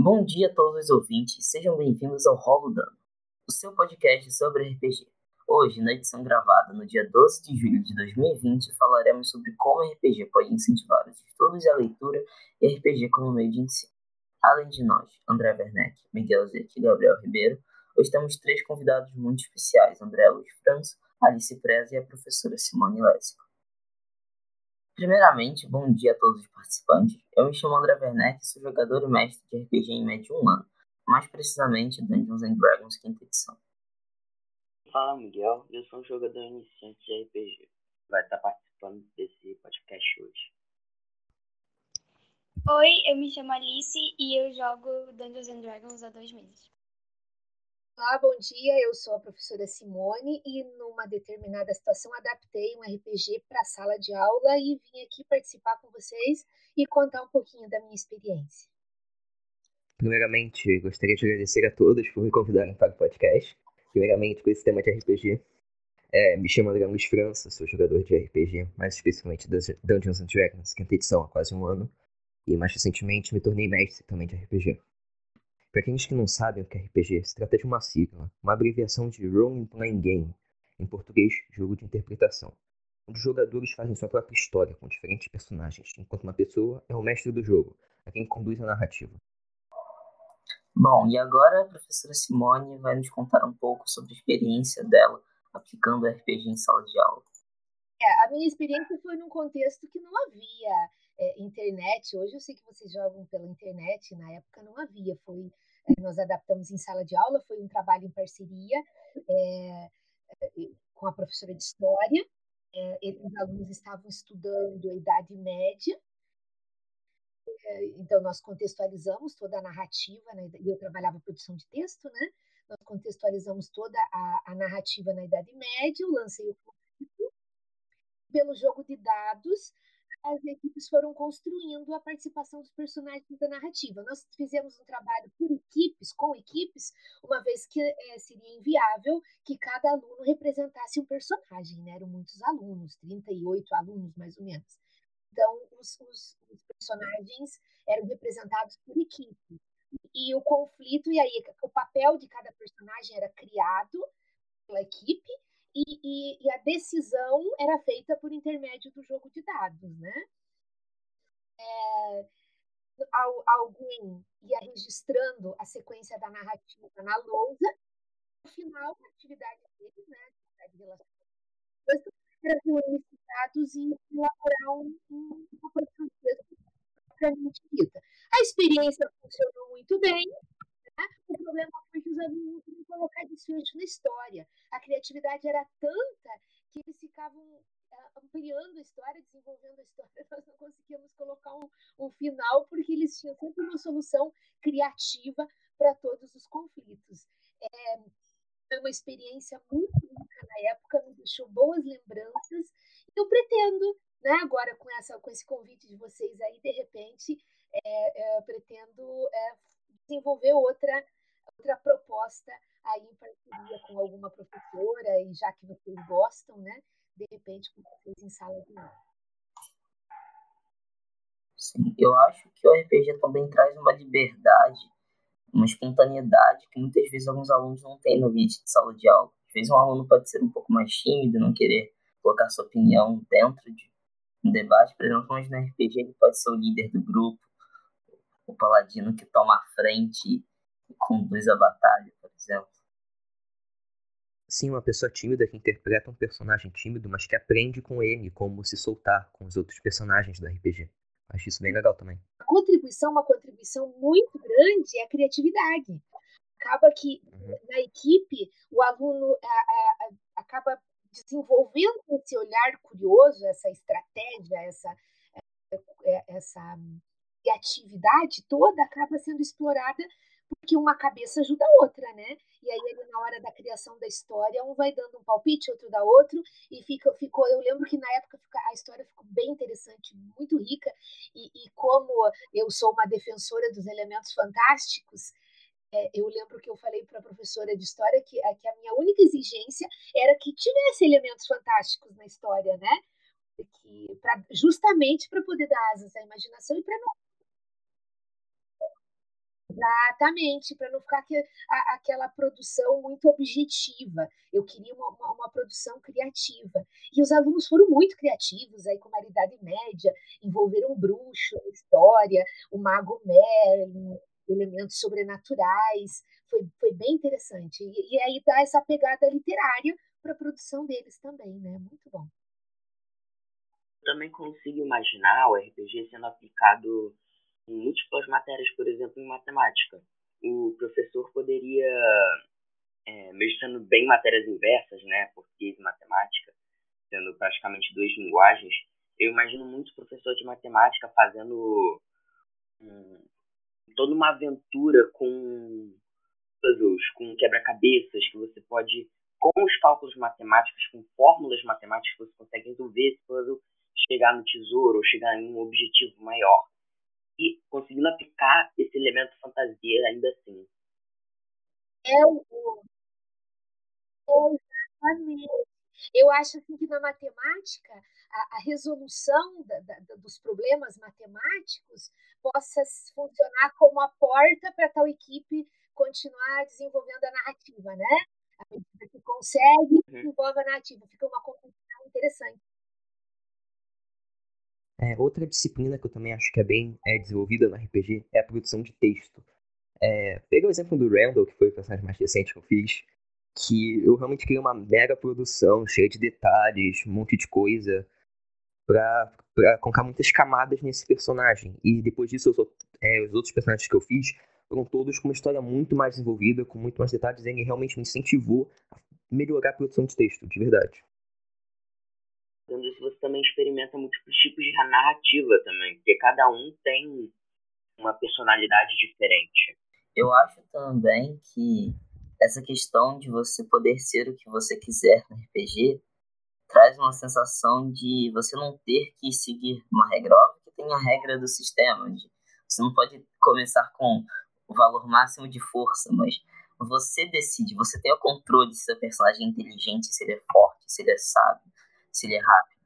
Bom dia a todos os ouvintes, sejam bem-vindos ao Rolo Dano, o seu podcast sobre RPG. Hoje, na edição gravada no dia 12 de julho de 2020, falaremos sobre como RPG pode incentivar os estudos e a leitura e RPG como meio de ensino. Além de nós, André Werneck, Miguel Zete e Gabriel Ribeiro, hoje temos três convidados muito especiais, André Luiz França, Alice Preza e a professora Simone Lésico. Primeiramente, bom dia a todos os participantes. Eu me chamo André Werneck sou jogador e mestre de RPG em média um ano, mais precisamente Dungeons and Dragons quinta edição. Fala Miguel, eu sou um jogador iniciante de RPG. Vai estar participando desse podcast hoje. Oi, eu me chamo Alice e eu jogo Dungeons and Dragons há dois meses. Olá, bom dia. Eu sou a professora Simone e, numa determinada situação, adaptei um RPG para a sala de aula e vim aqui participar com vocês e contar um pouquinho da minha experiência. Primeiramente, gostaria de agradecer a todos por me convidarem para o podcast. Primeiramente, com esse tema de RPG. É, me chamo André Luiz França, sou jogador de RPG, mais especificamente Dungeons and Dragons, quinta edição há quase um ano. E mais recentemente me tornei mestre também de RPG. Para aqueles que não sabem o que é RPG, se trata de uma sigla, uma abreviação de Role Playing Game, em português, jogo de interpretação, onde os jogadores fazem sua própria história com diferentes personagens, enquanto uma pessoa é o mestre do jogo, a quem conduz a narrativa. Bom, e agora a professora Simone vai nos contar um pouco sobre a experiência dela aplicando RPG em sala de aula. É, a minha experiência foi num contexto que não havia é, internet. Hoje eu sei que vocês jogam pela internet, na época não havia. Foi é, nós adaptamos em sala de aula, foi um trabalho em parceria é, com a professora de história. os alunos estavam estudando a Idade Média, então nós contextualizamos toda a narrativa, né, eu trabalhava produção de texto, né? Nós contextualizamos toda a, a narrativa na Idade Média, eu lancei o conflito. Pelo jogo de dados, as equipes foram construindo a participação dos personagens da narrativa. Nós fizemos um trabalho por equipes, com equipes, uma vez que é, seria inviável que cada aluno representasse um personagem, né? Eram muitos alunos, 38 alunos mais ou menos. Então, os, os, os personagens eram representados por equipe. E o conflito, e aí o papel de cada personagem era criado pela equipe, e, e, e, a decisão era feita por intermédio do jogo de dados, né? É, alguém ia registrando a sequência da narrativa na lousa, no final, a atividade deles, né, atividade relacionada era reunir esses dados e elaborar um, um, uma produção propriamente dita. A experiência funcionou muito bem, o problema foi que os alunos não colocar desfecho na história. Criatividade era tanta que eles ficavam uh, ampliando a história, desenvolvendo a história. Nós não conseguíamos colocar um, um final porque eles tinham sempre uma solução criativa para todos os conflitos. É, foi uma experiência muito única na época, me deixou boas lembranças. E eu pretendo, né, agora com, essa, com esse convite de vocês aí, de repente, é, é, pretendo é, desenvolver outra, outra proposta aí em parceria com alguma professora, e já que vocês gostam, né? De repente, com vocês em sala de aula. Sim, eu acho que o RPG também traz uma liberdade, uma espontaneidade que muitas vezes alguns alunos não têm no ambiente de sala de aula. Às vezes um aluno pode ser um pouco mais tímido, não querer colocar sua opinião dentro de um debate, por exemplo, mas no RPG ele pode ser o líder do grupo, o paladino que toma a frente conduz a batalha, por exemplo. Sim, uma pessoa tímida que interpreta um personagem tímido, mas que aprende com ele como se soltar com os outros personagens do RPG. Acho isso bem legal também. A contribuição, uma contribuição muito grande é a criatividade. Acaba que uhum. na equipe o aluno a, a, a, acaba desenvolvendo esse olhar curioso, essa estratégia, essa, é, é, essa criatividade toda acaba sendo explorada porque uma cabeça ajuda a outra, né? E aí na hora da criação da história, um vai dando um palpite, outro dá outro, e fica, ficou. Eu lembro que na época a história ficou bem interessante, muito rica, e, e como eu sou uma defensora dos elementos fantásticos, é, eu lembro que eu falei para a professora de história que, é, que a minha única exigência era que tivesse elementos fantásticos na história, né? Que, pra, justamente para poder dar asas à imaginação e para não Exatamente, para não ficar que, a, aquela produção muito objetiva. Eu queria uma, uma, uma, produção criativa. E os alunos foram muito criativos, aí com a Idade Média, envolveram um bruxo história, o mago Merlin, elementos sobrenaturais. Foi, foi bem interessante. E, e aí dá essa pegada literária para a produção deles também, né? Muito bom. Também consigo imaginar o RPG sendo aplicado em múltiplas matérias, por exemplo, em matemática. O professor poderia, é, bem matérias inversas, né, português e matemática, sendo praticamente duas linguagens, eu imagino muito professor de matemática fazendo um, toda uma aventura com puzzles, com quebra-cabeças, que você pode, com os cálculos matemáticos, com fórmulas matemáticas, você consegue resolver esse puzzle, chegar no tesouro ou chegar em um objetivo maior e conseguindo aplicar esse elemento fantasia ainda assim. É o. Exatamente. Eu acho assim, que na matemática, a, a resolução da, da, dos problemas matemáticos possa funcionar como a porta para tal equipe continuar desenvolvendo a narrativa, né? A medida que consegue, uhum. desenvolve a narrativa. Fica uma competição interessante. É, outra disciplina que eu também acho que é bem é, desenvolvida no RPG é a produção de texto. É, pega o exemplo do Randall, que foi o personagem mais recente que eu fiz, que eu realmente criei uma mega produção, cheia de detalhes, um monte de coisa, pra, pra colocar muitas camadas nesse personagem. E depois disso, sou, é, os outros personagens que eu fiz foram todos com uma história muito mais desenvolvida, com muito mais detalhes, e ele realmente me incentivou a melhorar a produção de texto, de verdade. Além disso, você também experimenta múltiplos tipos de narrativa também, porque cada um tem uma personalidade diferente. Eu acho também que essa questão de você poder ser o que você quiser no RPG traz uma sensação de você não ter que seguir uma regra óbvia que tem a regra do sistema. De você não pode começar com o valor máximo de força, mas você decide, você tem o controle se seu personagem é inteligente, se ele é forte, se ele é sábio se ele é rápido.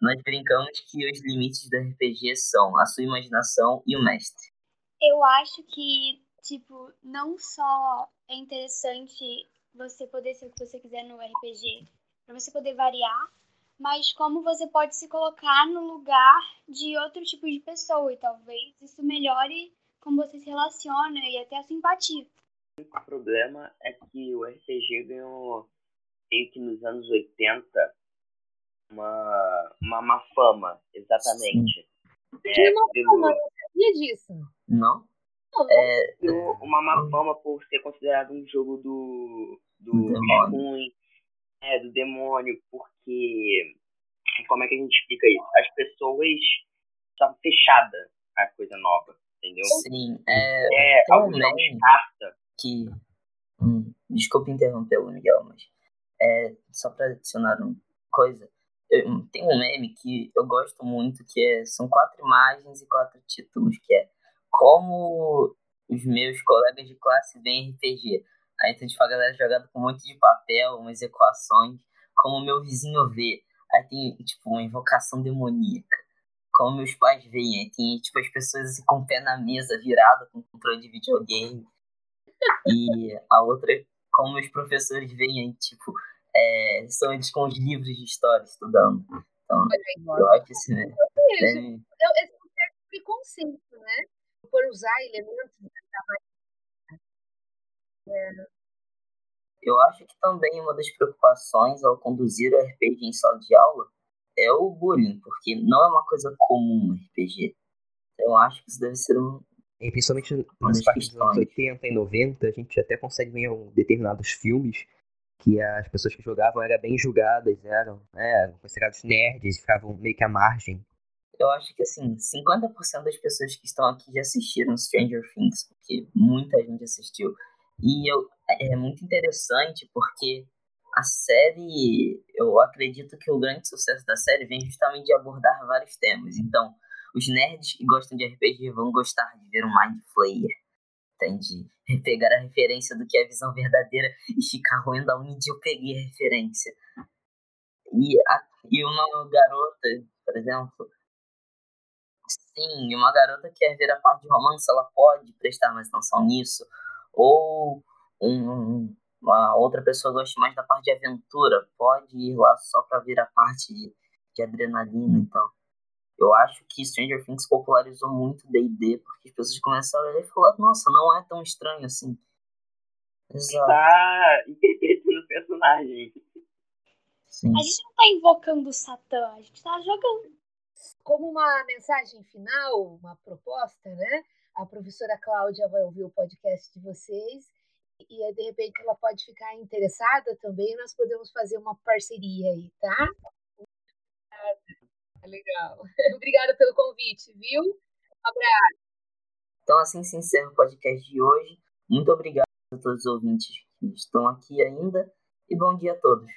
Nós brincamos que os limites do RPG são a sua imaginação e o mestre. Eu acho que, tipo, não só é interessante você poder ser o que você quiser no RPG, para você poder variar, mas como você pode se colocar no lugar de outro tipo de pessoa e talvez isso melhore como você se relaciona e até a simpatia. O único problema é que o RPG ganhou, meio que nos anos 80, uma, uma má fama, exatamente. É, uma pelo... fama, eu não sabia disso. Não? É, uma má fama por ser considerado um jogo do, do ruim, é, do demônio, porque como é que a gente explica isso? As pessoas estavam fechadas a coisa nova, entendeu? Sim, é, é algo que descarta que. Hum, desculpa interromper o Miguel, mas. É, só para adicionar uma coisa. Eu, tem um meme que eu gosto muito, que é, são quatro imagens e quatro títulos, que é como os meus colegas de classe veem RPG. Aí tem tipo a galera jogando com um monte de papel, umas equações, como o meu vizinho vê. Aí tem tipo uma invocação demoníaca. Como meus pais veem, aí tem tipo as pessoas assim, com o pé na mesa virado com controle de videogame. E a outra, como os professores veem, tipo, é, são eles com os livros de história estudando. Então, eu acho isso, né? Esse é um certo preconceito, né? Por usar elementos da é. Eu acho que também uma das preocupações ao conduzir o RPG em sala de aula é o bullying, porque não é uma coisa comum no RPG. Então, eu acho que isso deve ser um, e principalmente nas partes dos anos 80 e 90, a gente até consegue ver em determinados filmes que as pessoas que jogavam eram bem julgadas, eram, né, eram considerados nerds, ficavam meio que à margem. Eu acho que, assim, 50% das pessoas que estão aqui já assistiram Stranger Things, porque muita gente assistiu. E eu, é muito interessante porque a série, eu acredito que o grande sucesso da série vem justamente de abordar vários temas. Então, os nerds que gostam de RPG vão gostar de ver um Mind Flayer. Entende? Pegar a referência do que é a visão verdadeira e ficar ruim da onde eu peguei a referência. E, a, e uma garota, por exemplo, sim, uma garota que quer ver a parte de romance, ela pode prestar mais atenção nisso. Ou um, uma outra pessoa gosta mais da parte de aventura, pode ir lá só para ver a parte de, de adrenalina, então. Eu acho que Stranger Things popularizou muito D&D, porque as pessoas começaram a ler e falaram, nossa, não é tão estranho assim. Exato. Tá interpretando o personagem. Sim. A gente não tá invocando o Satã, a gente tá jogando. Como uma mensagem final, uma proposta, né? A professora Cláudia vai ouvir o podcast de vocês e de repente ela pode ficar interessada também, nós podemos fazer uma parceria aí, tá? Legal. Obrigada pelo convite, viu? Um abraço. Então, assim se encerra o podcast de hoje. Muito obrigado a todos os ouvintes que estão aqui ainda e bom dia a todos.